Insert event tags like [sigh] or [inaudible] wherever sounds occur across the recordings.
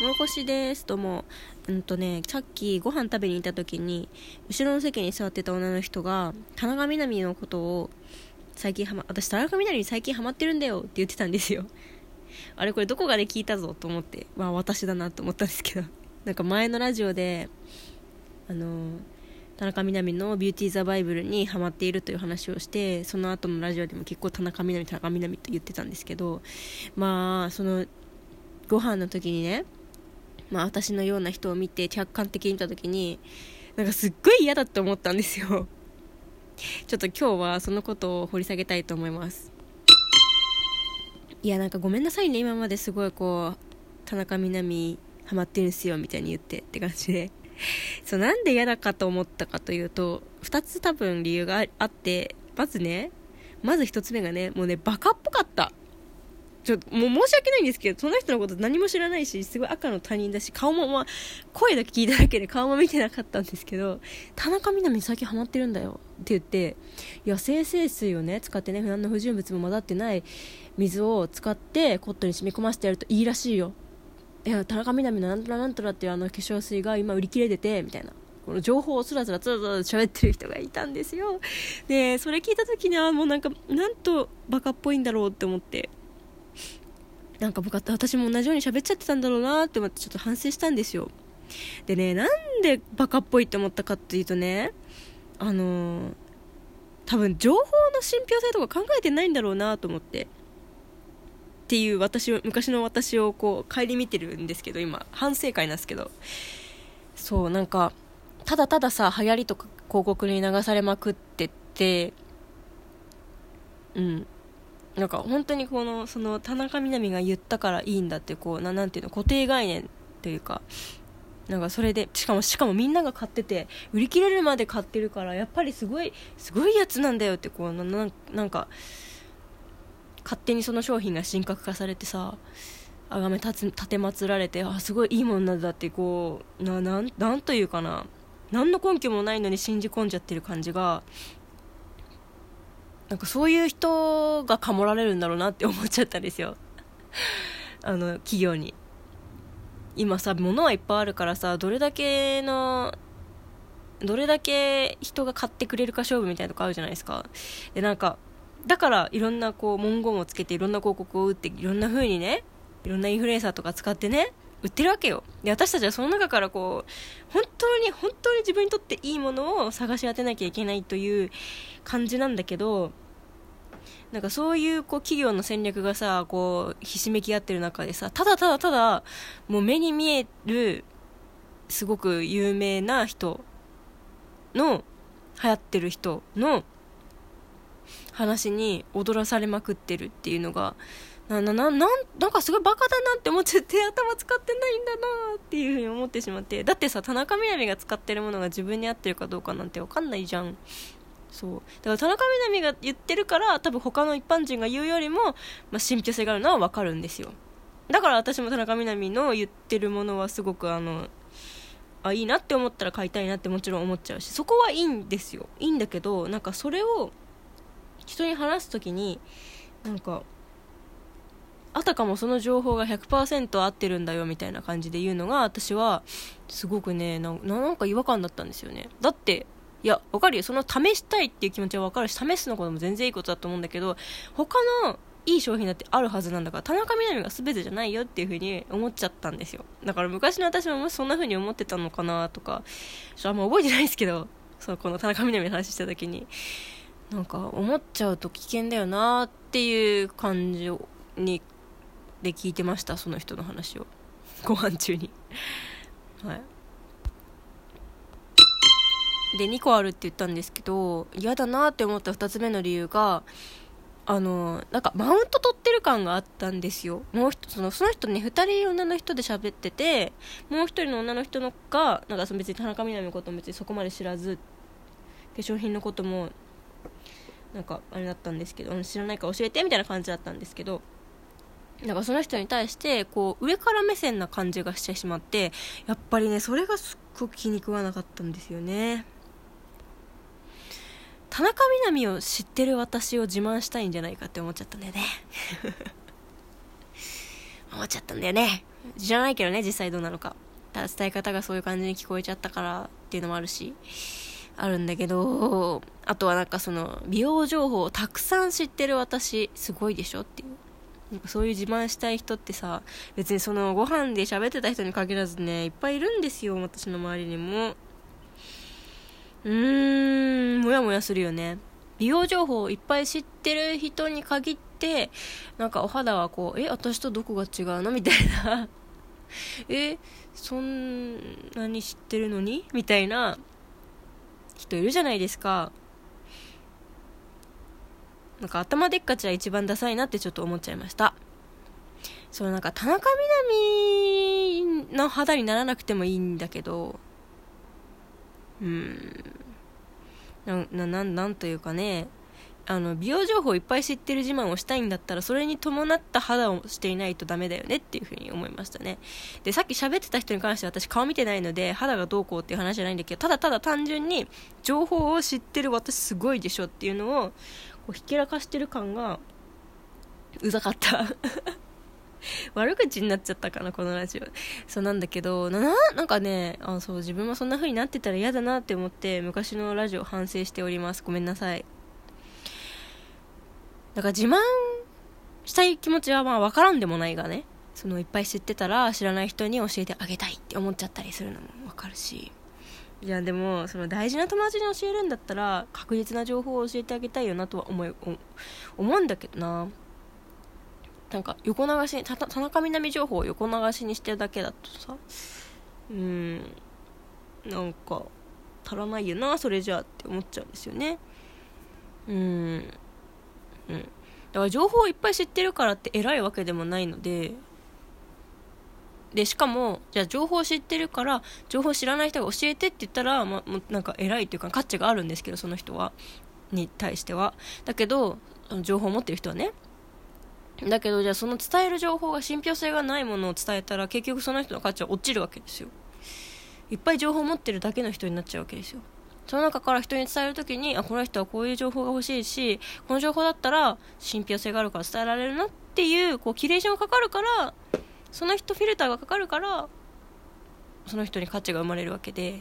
もろこしですどうもうんとねさっきご飯食べに行った時に後ろの席に座ってた女の人が田中みな実のことを最近はま私田中みな実に最近ハマってるんだよって言ってたんですよ。[laughs] あれこれどこかで聞いたぞと思ってまあ私だなと思ったんですけど。[laughs] なんか前のラジオであの田中みな実の「ビューティー・ザ・バイブル」にハマっているという話をしてその後のラジオでも結構田中みな実田中みな実と言ってたんですけどまあそのご飯の時にねまあ、私のような人を見て客観的に見た時になんかすっごい嫌だって思ったんですよ。[laughs] ちょっと今日はそのことを掘り下げたいと思います。いやなんかごめんなさいね。今まですごいこう田中みな実ハマってるんすよみたいに言ってって感じで。[laughs] そうなんで嫌だかと思ったかというと2つ多分理由があってまずねまず1つ目がねもうねバカっぽかった。ちょもう申し訳ないんですけど、その人のこと何も知らないし、すごい赤の他人だし、顔もまあ、声だけ聞いただけで顔も見てなかったんですけど、田中みな実最近ハマってるんだよって言って、いや、生成水をね、使ってね、何の不純物も混ざってない水を使ってコットンに染み込ませてやるといいらしいよ。いや、田中みな実のなんとらなんとらっていうあの化粧水が今売り切れてて、みたいな。この情報をつらつらつらつら喋ってる人がいたんですよ。で、それ聞いた時にはもうなんか、なんとバカっぽいんだろうって思って。なんか僕は私も同じように喋っちゃってたんだろうなって思ってちょっと反省したんですよ。でねなんでバカっぽいって思ったかっていうとねあのー、多分情報の信憑性とか考えてないんだろうなと思って。っていう私を昔の私をこう顧みてるんですけど今反省会なんですけど。そうなんかただたださ流行りとか広告に流されまくってってうん。なんか本当にこのその田中みな実が言ったからいいんだってこうななんていうの固定概念というかなんかそれでしかもしかもみんなが買ってて売り切れるまで買ってるからやっぱりすごいすごいやつなんだよってこうなななんか勝手にその商品が神格化されてさあがめ立てまつられてあすごいいいものなんだってこうななんなんというかな何の根拠もないのに信じ込んじゃってる感じがなんかそういう人がかもられるんだろうなって思っちゃったんですよ。あの企業に。今さ物はいっぱいあるからさどれだけのどれだけ人が買ってくれるか勝負みたいなとこあるじゃないですか。でなんかだからいろんなこう文言をつけていろんな広告を打っていろんな風にねいろんなインフルエンサーとか使ってね売ってるわけよ。で私たちはその中からこう本当に本当に自分にとっていいものを探し当てなきゃいけないという感じなんだけどなんかそういうこう企業の戦略がさこうひしめき合ってる中でさただただただもう目に見えるすごく有名な人の流行ってる人の話に踊らされまくってるっていうのがななななんなんかすごいバカだなって思っちゃって頭使ってないんだなっていうふうに思ってしまって。だってさ田中みな実が使ってるものが自分に合ってるかどうかなんて分かんないじゃん。そう。だから田中みな実が言ってるから多分他の一般人が言うよりも、まあ、信憑性があるのは分かるんですよ。だから私も田中みな実の言ってるものはすごくあのあいいなって思ったら買いたいなってもちろん思っちゃうしそこはいいんですよ。いいんだけどなんかそれを人に話す時になんかあたかもその情報が100%合ってるんだよみたいな感じで言うのが私はすごくねなんか違和感だったんですよねだっていや、わかるよ。その試したいっていう気持ちはわかるし、試すのことも全然いいことだと思うんだけど、他のいい商品だってあるはずなんだから、田中みな実が全てじゃないよっていうふうに思っちゃったんですよ。だから昔の私ももしそんなふうに思ってたのかなとか、ちょあんま覚えてないですけど、そう、この田中みな実の話した時に、なんか思っちゃうと危険だよなっていう感じに、で聞いてました、その人の話を。ご飯中に。はい。で2個あるって言ったんですけど嫌だなって思った2つ目の理由があのなんかマウント取ってる感があったんですよもうそのその人ね2人女の人で喋っててもう1人の女の人のがなんか別に田中みな実のことも別にそこまで知らず化粧品のこともなんかあれだったんですけど知らないから教えてみたいな感じだったんですけどなんかその人に対してこう上から目線な感じがしてしまってやっぱりねそれがすっごく気に食わなかったんですよね。田中みな実を知ってる私を自慢したいんじゃないかって思っちゃったんだよね。[laughs] 思っちゃったんだよね。知らないけどね実際どうなのか。ただ伝え方がそういう感じに聞こえちゃったからっていうのもあるしあるんだけどあとはなんかその美容情報をたくさん知ってる私すごいでしょっていう。なんかそういう自慢したい人ってさ別にそのご飯で喋ってた人に限らずねいっぱいいるんですよ私の周りにも。うーんもやもやするよね。美容情報をいっぱい知ってる人に限ってなんかお肌はこうえ私とどこが違うの？みたいな。[laughs] えそんなに知ってるのに？みたいな人いるじゃないですか。なんか頭でっかちは一番ダサいなってちょっと思っちゃいました。そのなんか田中みな実の肌にならなくてもいいんだけどうん。ななななんというかねあの美容情報いっぱい知ってる自慢をしたいんだったらそれに伴った肌をしていないとダメだよねっていうふうに思いましたね。でさっき喋ってた人に関しては私顔見てないので肌がどうこうっていう話じゃないんだけどただただ単純に情報を知ってる私すごいでしょっていうのをこうひけらかしてる感がうざかった。[laughs] 悪口になっちゃったかなこのラジオ。そうなんだけどななんかねあそう自分もそんな風になってたら嫌だなって思って昔のラジオ反省しております。ごめんなさい。だから自慢したい気持ちはまあ分からんでもないがねそのいっぱい知ってたら知らない人に教えてあげたいって思っちゃったりするのも分かるし。いやでもその大事な友達に教えるんだったら確実な情報を教えてあげたいよなとは思い思うんだけどな。なんか横流しに田中みな実情報を横流しにしてるだけだとさ。うん。なんか足らないよなそれじゃあって思っちゃうんですよね。うん。うん、だから情報をいっぱい知ってるからって偉いわけでもないのででしかもじゃあ情報を知ってるから情報知らない人が教えてって言ったら、まあ、なんか偉いっていうか価値があるんですけどその人はに対しては。だけど情報を持ってる人はね。だけどじゃあその伝える情報が信憑性がないものを伝えたら結局その人の価値は落ちるわけですよ。いっぱい情報を持ってるだけの人になっちゃうわけですよ。その中から人に伝える時にあこの人はこういう情報が欲しいしこの情報だったら信憑性があるから伝えられるなっていうこうキュレーションがかかるからその人フィルターがかかるからその人に価値が生まれるわけで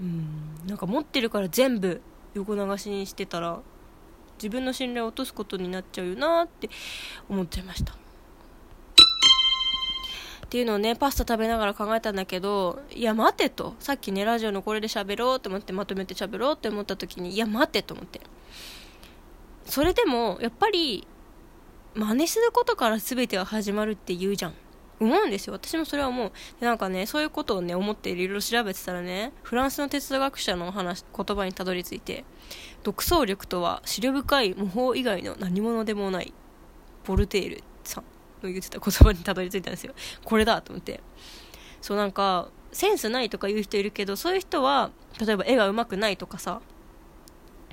うんなんか持ってるから全部横流しにしてたら自分の信頼を落とすことになっちゃうよなって思っちゃいました。っていうのをねパスタ食べながら考えたんだけどいや待てと。さっきねラジオのこれで喋ろうと思ってまとめて喋ろうって思った時にいや待てと思って。それでもやっぱり真似することから全ては始まるって言うじゃん。思うんですよ。私もそれは思う。でなんかねそういうことをね思っていろいろ調べてたらねフランスの哲学者の話言葉にたどり着いて独創力とは思慮深い模倣以外の何者でもないボルテールさんの言ってた言葉にたどり着いたんですよ。これだと思って。そうなんかセンスないとか言う人いるけどそういう人は例えば絵が上手くないとかさ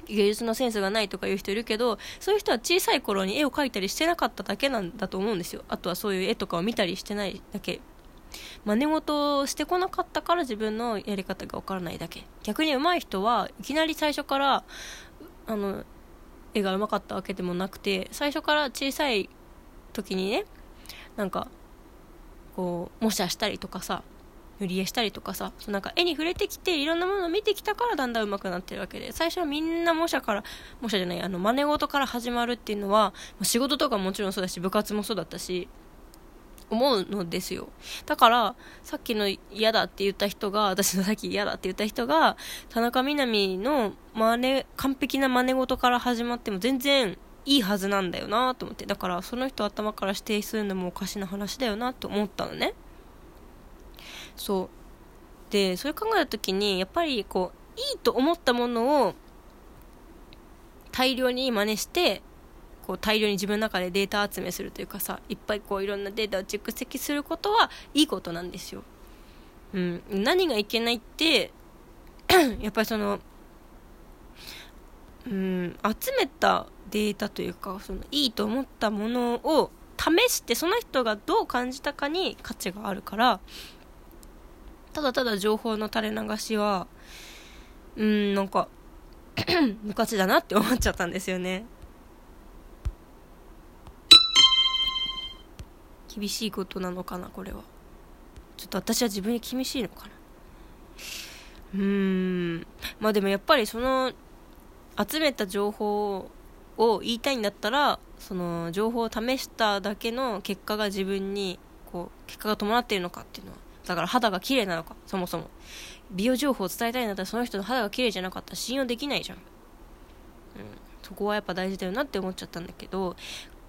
芸術のセンスがないとかいう人いるけどそういう人は小さい頃に絵を描いたりしてなかっただけなんだと思うんですよ。あとはそういう絵とかを見たりしてないだけ。真似事をしてこなかったから自分のやり方が分からないだけ。逆に上手い人はいきなり最初からあの絵が上手かったわけでもなくて最初から小さい時にねなんかこう模写したりとかさ塗り絵したりとかさなんか絵に触れてきていろんなものを見てきたからだんだん上手くなってるわけで最初はみんな模写から模写じゃないあの真似事から始まるっていうのは仕事とかもちろんそうだし部活もそうだったし思うのですよ。だからさっきの嫌だって言った人が私のさっき嫌だって言った人が田中みな実の真似完璧な真似事から始まっても全然いいはずなんだよなと思ってだからその人頭から指定するのもおかしな話だよなと思ったのね。そう。でそれ考えた時にやっぱりこういいと思ったものを大量に真似してこう大量に自分の中でデータ集めするというかさいっぱいこういろんなデータを蓄積することはいいことなんですよ、うん、何がいけないって [clears throat] やっぱりそのうん集めたデータというかそのいいと思ったものを試してその人がどう感じたかに価値があるからただただ情報の垂れ流しはうんなんか [clears throat] 昔だなって思っちゃったんですよね。厳しいことなのかなこれは。ちょっと私は自分に厳しいのかな。うーん。まあでもやっぱりその集めた情報を言いたいんだったらその情報を試しただけの結果が自分にこう結果が伴っているのかっていうのはだから肌が綺麗なのかそもそも。美容情報を伝えたいんだったらその人の肌が綺麗じゃなかったら信用できないじゃん、うん、そこはやっぱ大事だよなって思っちゃったんだけど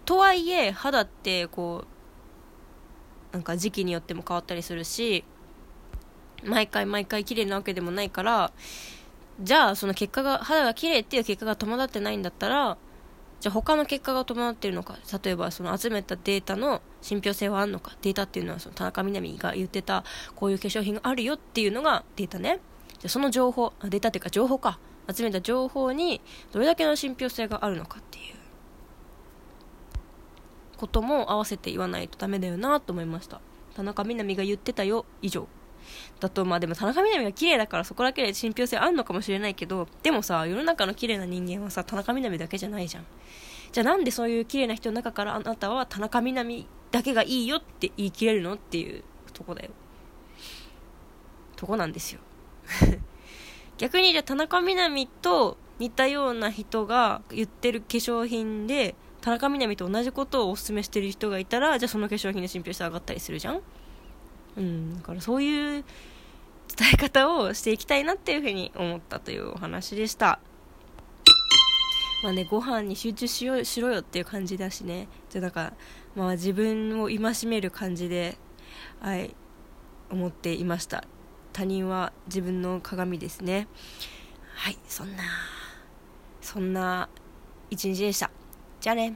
とはいえ肌ってこうなんか時期によっても変わったりするし毎回毎回綺麗なわけでもないからじゃあその結果が肌が綺麗っていう結果が伴ってないんだったらじゃあ他の結果が伴っているのか。例えばその集めたデータの信憑性はあるのか。データっていうのはその田中みな実が言ってたこういう化粧品があるよっていうのがデータね。じゃその情報データっていうか情報か。集めた情報にどれだけの信憑性があるのかっていう。ことも合わせて言わないとダメだよなと思いました。田中みな実が言ってたよ。以上。だとまあでも田中みな実が綺麗だからそこだけで信憑性あんのかもしれないけどでもさ世の中の綺麗な人間はさ田中みな実だけじゃないじゃん。じゃあなんでそういう綺麗な人の中からあなたは田中みな実だけがいいよって言い切れるのっていうとこだよ。とこなんですよ。[laughs] 逆にじゃあ田中みな実と似たような人が言ってる化粧品で田中みな実と同じことをおすすめしてる人がいたらじゃあその化粧品の信憑性上がったりするじゃん。うんだからそういう伝え方をしていきたいなっていうふうに思ったというお話でした。まあねご飯に集中しよしろよっていう感じだしね。じゃなんかまあ自分を戒める感じではい思っていました。他人は自分の鏡ですね。はいそんなそんな一日でした。じゃあね。